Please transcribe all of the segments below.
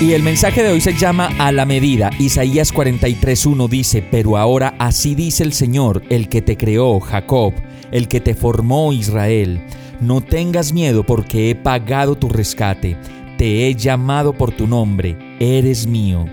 Y el mensaje de hoy se llama A la medida. Isaías 43.1 dice, Pero ahora así dice el Señor, el que te creó, Jacob, el que te formó, Israel. No tengas miedo porque he pagado tu rescate, te he llamado por tu nombre, eres mío.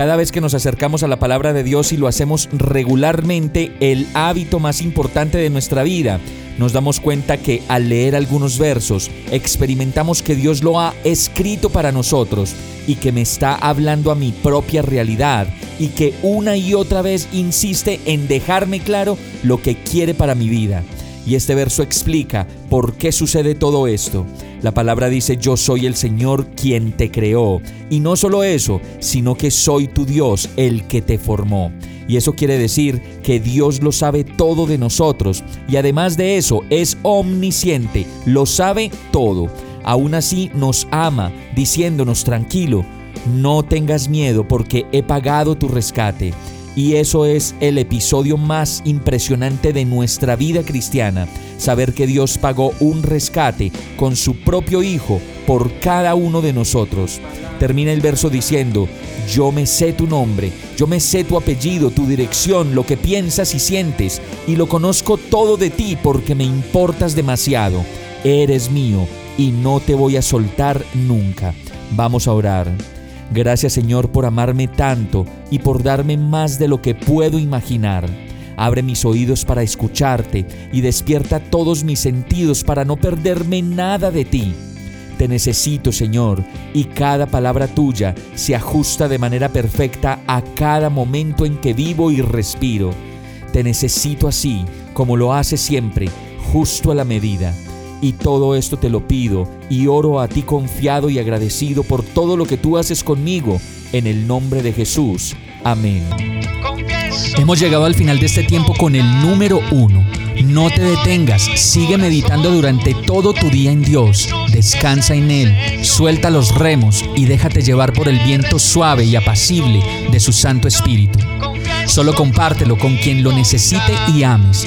Cada vez que nos acercamos a la palabra de Dios y lo hacemos regularmente, el hábito más importante de nuestra vida, nos damos cuenta que al leer algunos versos experimentamos que Dios lo ha escrito para nosotros y que me está hablando a mi propia realidad y que una y otra vez insiste en dejarme claro lo que quiere para mi vida. Y este verso explica por qué sucede todo esto. La palabra dice, yo soy el Señor quien te creó. Y no solo eso, sino que soy tu Dios, el que te formó. Y eso quiere decir que Dios lo sabe todo de nosotros. Y además de eso, es omnisciente, lo sabe todo. Aún así nos ama, diciéndonos tranquilo, no tengas miedo porque he pagado tu rescate. Y eso es el episodio más impresionante de nuestra vida cristiana, saber que Dios pagó un rescate con su propio Hijo por cada uno de nosotros. Termina el verso diciendo, yo me sé tu nombre, yo me sé tu apellido, tu dirección, lo que piensas y sientes, y lo conozco todo de ti porque me importas demasiado. Eres mío y no te voy a soltar nunca. Vamos a orar. Gracias Señor por amarme tanto y por darme más de lo que puedo imaginar. Abre mis oídos para escucharte y despierta todos mis sentidos para no perderme nada de ti. Te necesito, Señor, y cada palabra tuya se ajusta de manera perfecta a cada momento en que vivo y respiro. Te necesito así, como lo hace siempre, justo a la medida. Y todo esto te lo pido y oro a ti confiado y agradecido por todo lo que tú haces conmigo, en el nombre de Jesús. Amén. Hemos llegado al final de este tiempo con el número uno. No te detengas, sigue meditando durante todo tu día en Dios, descansa en Él, suelta los remos y déjate llevar por el viento suave y apacible de su Santo Espíritu. Solo compártelo con quien lo necesite y ames.